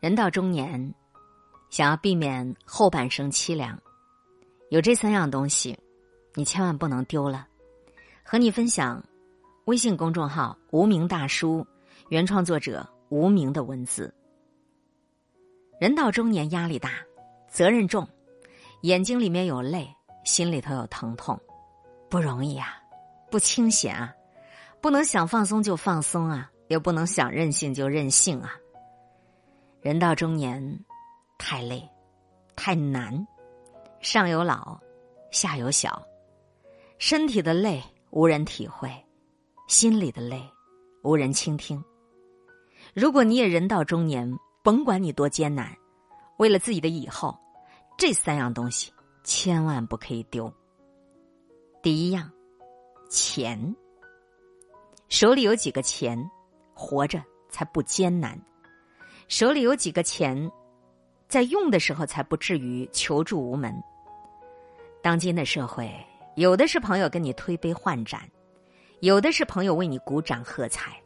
人到中年，想要避免后半生凄凉，有这三样东西，你千万不能丢了。和你分享，微信公众号“无名大叔”原创作者无名的文字。人到中年，压力大，责任重，眼睛里面有泪，心里头有疼痛，不容易啊，不清闲啊，不能想放松就放松啊，也不能想任性就任性啊。人到中年，太累，太难，上有老，下有小，身体的累无人体会，心里的累无人倾听。如果你也人到中年，甭管你多艰难，为了自己的以后，这三样东西千万不可以丢。第一样，钱，手里有几个钱，活着才不艰难。手里有几个钱，在用的时候才不至于求助无门。当今的社会，有的是朋友跟你推杯换盏，有的是朋友为你鼓掌喝彩，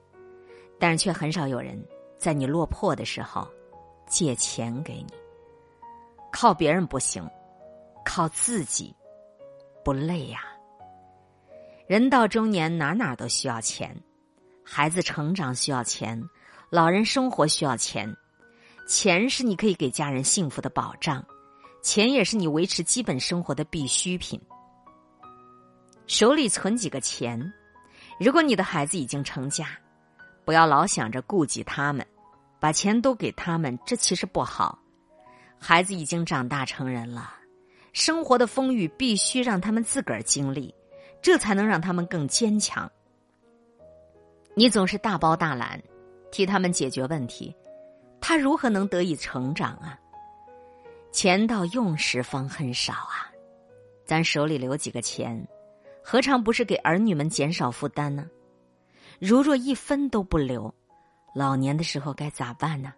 但是却很少有人在你落魄的时候借钱给你。靠别人不行，靠自己不累呀。人到中年，哪哪都需要钱，孩子成长需要钱。老人生活需要钱，钱是你可以给家人幸福的保障，钱也是你维持基本生活的必需品。手里存几个钱，如果你的孩子已经成家，不要老想着顾及他们，把钱都给他们，这其实不好。孩子已经长大成人了，生活的风雨必须让他们自个儿经历，这才能让他们更坚强。你总是大包大揽。替他们解决问题，他如何能得以成长啊？钱到用时方恨少啊！咱手里留几个钱，何尝不是给儿女们减少负担呢？如若一分都不留，老年的时候该咋办呢？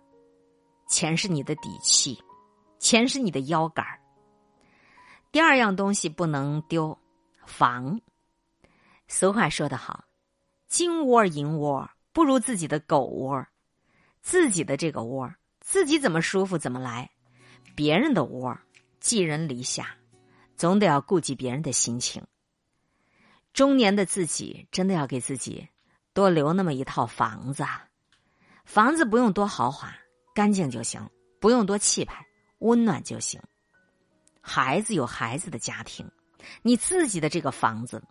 钱是你的底气，钱是你的腰杆儿。第二样东西不能丢，房。俗话说得好，金窝银窝。不如自己的狗窝，自己的这个窝，自己怎么舒服怎么来。别人的窝，寄人篱下，总得要顾及别人的心情。中年的自己，真的要给自己多留那么一套房子。啊！房子不用多豪华，干净就行；不用多气派，温暖就行。孩子有孩子的家庭，你自己的这个房子，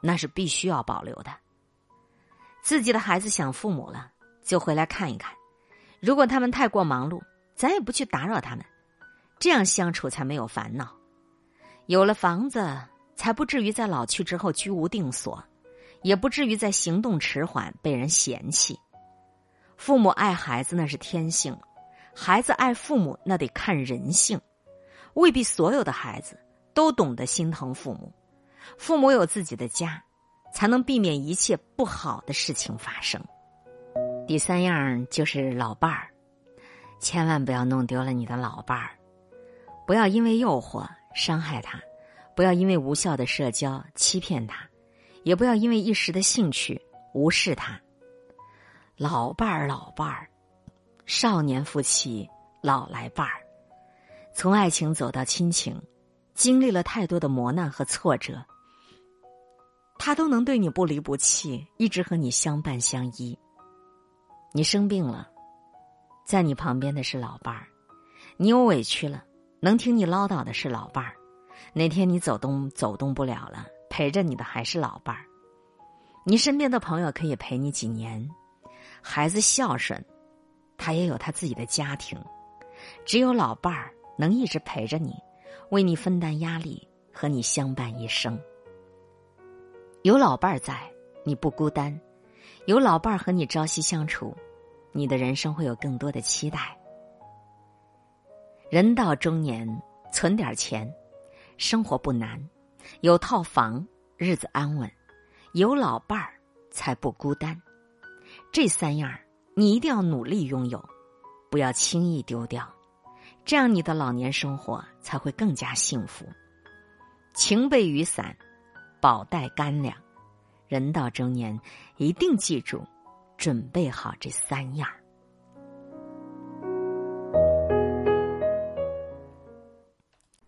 那是必须要保留的。自己的孩子想父母了，就回来看一看。如果他们太过忙碌，咱也不去打扰他们，这样相处才没有烦恼。有了房子，才不至于在老去之后居无定所，也不至于在行动迟缓被人嫌弃。父母爱孩子那是天性，孩子爱父母那得看人性。未必所有的孩子都懂得心疼父母，父母有自己的家。才能避免一切不好的事情发生。第三样就是老伴儿，千万不要弄丢了你的老伴儿，不要因为诱惑伤害他，不要因为无效的社交欺骗他，也不要因为一时的兴趣无视他。老伴儿，老伴儿，少年夫妻老来伴儿，从爱情走到亲情，经历了太多的磨难和挫折。他都能对你不离不弃，一直和你相伴相依。你生病了，在你旁边的是老伴儿；你有委屈了，能听你唠叨的是老伴儿；哪天你走动走动不了了，陪着你的还是老伴儿。你身边的朋友可以陪你几年，孩子孝顺，他也有他自己的家庭。只有老伴儿能一直陪着你，为你分担压力，和你相伴一生。有老伴儿在，你不孤单；有老伴儿和你朝夕相处，你的人生会有更多的期待。人到中年，存点钱，生活不难；有套房，日子安稳；有老伴儿，才不孤单。这三样儿你一定要努力拥有，不要轻易丢掉，这样你的老年生活才会更加幸福。情被雨伞。饱带干粮。人到中年一定记住准备好这三样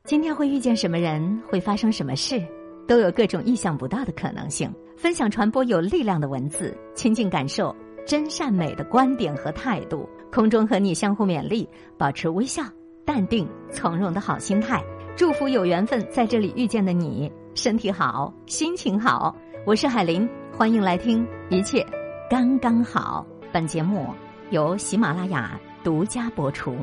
今天会遇见什么人会发生什么事都有各种意想不到的可能性。分享传播有力量的文字亲近感受真善美的观点和态度。空中和你相互勉励保持微笑淡定从容的好心态。祝福有缘分在这里遇见的你。身体好，心情好。我是海林，欢迎来听，一切刚刚好。本节目由喜马拉雅独家播出。